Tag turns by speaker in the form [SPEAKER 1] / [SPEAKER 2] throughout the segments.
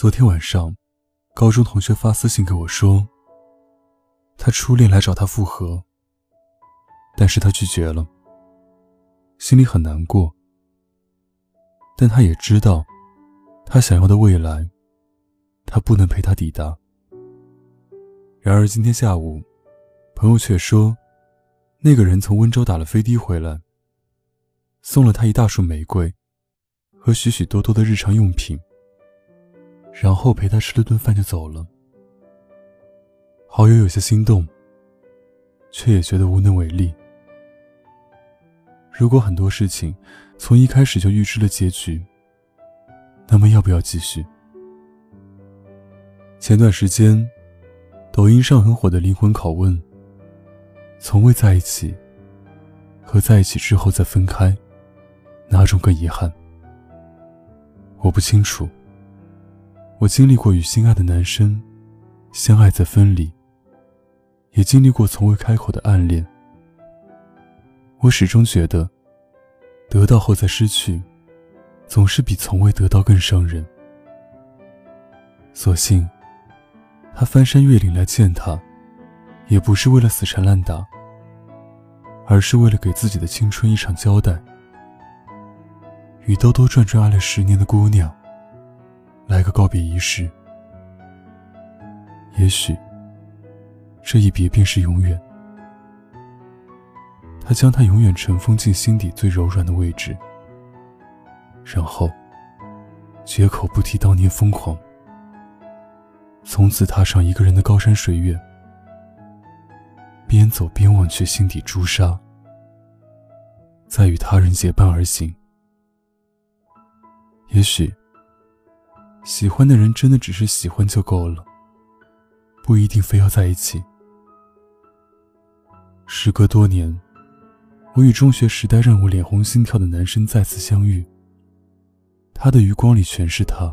[SPEAKER 1] 昨天晚上，高中同学发私信给我说，他初恋来找他复合，但是他拒绝了，心里很难过。但他也知道，他想要的未来，他不能陪他抵达。然而今天下午，朋友却说，那个人从温州打了飞的回来，送了他一大束玫瑰，和许许多多的日常用品。然后陪他吃了顿饭就走了。好友有些心动，却也觉得无能为力。如果很多事情从一开始就预知了结局，那么要不要继续？前段时间，抖音上很火的灵魂拷问：从未在一起和在一起之后再分开，哪种更遗憾？我不清楚。我经历过与心爱的男生相爱再分离，也经历过从未开口的暗恋。我始终觉得，得到后再失去，总是比从未得到更伤人。所幸，他翻山越岭来见他，也不是为了死缠烂打，而是为了给自己的青春一场交代。与兜兜转转爱了十年的姑娘。来个告别仪式，也许这一别便是永远。他将它永远尘封进心底最柔软的位置，然后绝口不提当年疯狂，从此踏上一个人的高山水远，边走边忘却心底朱砂，再与他人结伴而行。也许。喜欢的人真的只是喜欢就够了，不一定非要在一起。时隔多年，我与中学时代让我脸红心跳的男生再次相遇。他的余光里全是他，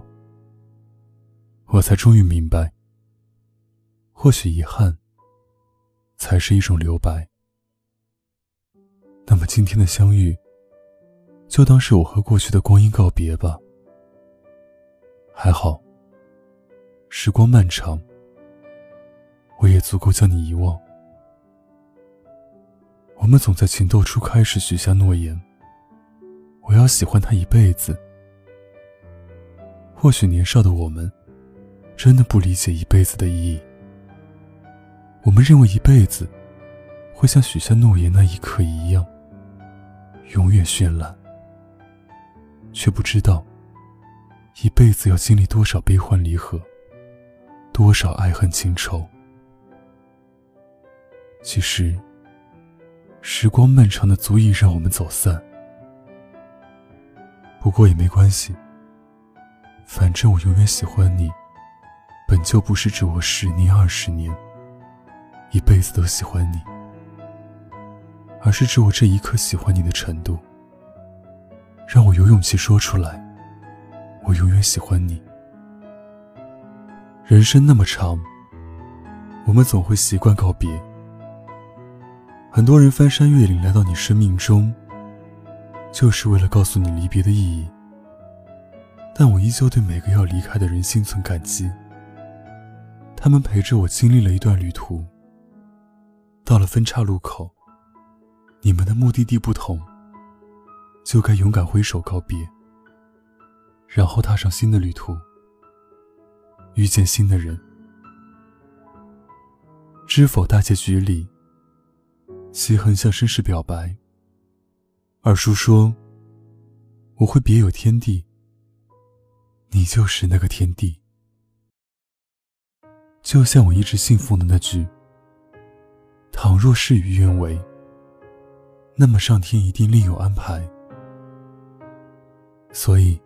[SPEAKER 1] 我才终于明白，或许遗憾才是一种留白。那么今天的相遇，就当是我和过去的光阴告别吧。还好，时光漫长，我也足够将你遗忘。我们总在情窦初开时许下诺言，我要喜欢他一辈子。或许年少的我们，真的不理解一辈子的意义。我们认为一辈子，会像许下诺言那一刻一样，永远绚烂，却不知道。一辈子要经历多少悲欢离合，多少爱恨情仇。其实，时光漫长的足以让我们走散。不过也没关系，反正我永远喜欢你，本就不是指我十年二十年，一辈子都喜欢你，而是指我这一刻喜欢你的程度，让我有勇气说出来。我永远喜欢你。人生那么长，我们总会习惯告别。很多人翻山越岭来到你生命中，就是为了告诉你离别的意义。但我依旧对每个要离开的人心存感激。他们陪着我经历了一段旅途。到了分岔路口，你们的目的地不同，就该勇敢挥手告别。然后踏上新的旅途，遇见新的人。知否大结局里，齐恒向绅士表白。二叔说：“我会别有天地，你就是那个天地。”就像我一直信奉的那句：“倘若事与愿违，那么上天一定另有安排。”所以。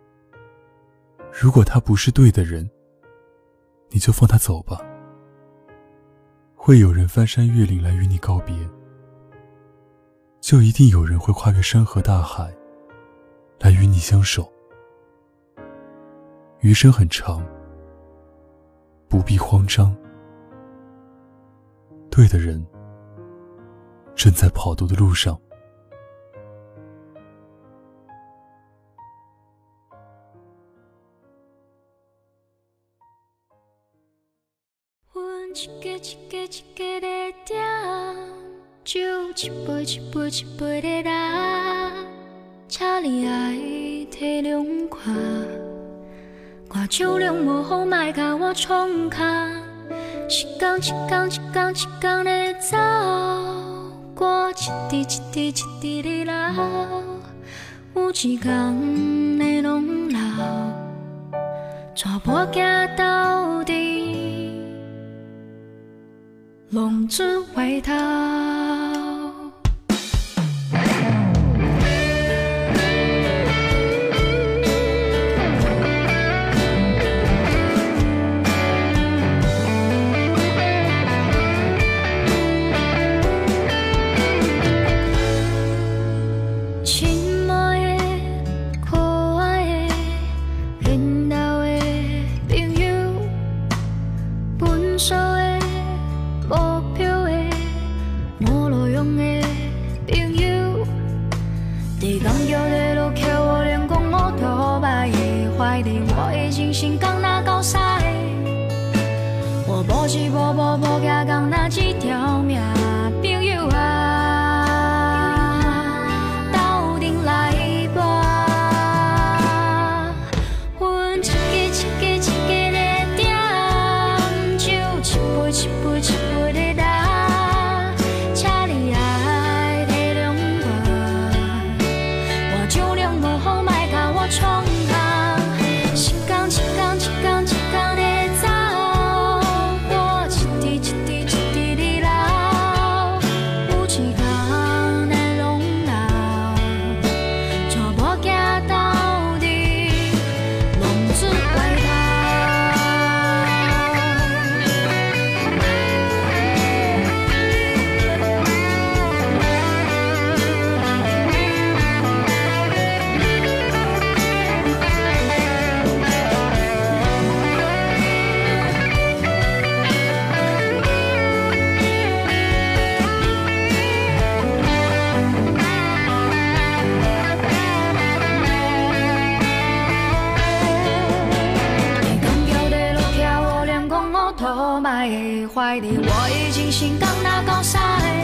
[SPEAKER 1] 如果他不是对的人，你就放他走吧。会有人翻山越岭来与你告别，就一定有人会跨越山河大海来与你相守。余生很长，不必慌张。对的人正在跑读的路上。
[SPEAKER 2] 一个一个一个在点，酒一杯一杯一杯在干，请你爱体谅看，我酒量无好，莫甲我创卡，一天一天一天一天在走，歌一滴一滴一滴在流，有一天会拢老，全部行到底。龙之回头。窗头埋喺怀里，我已经心肝都搞散。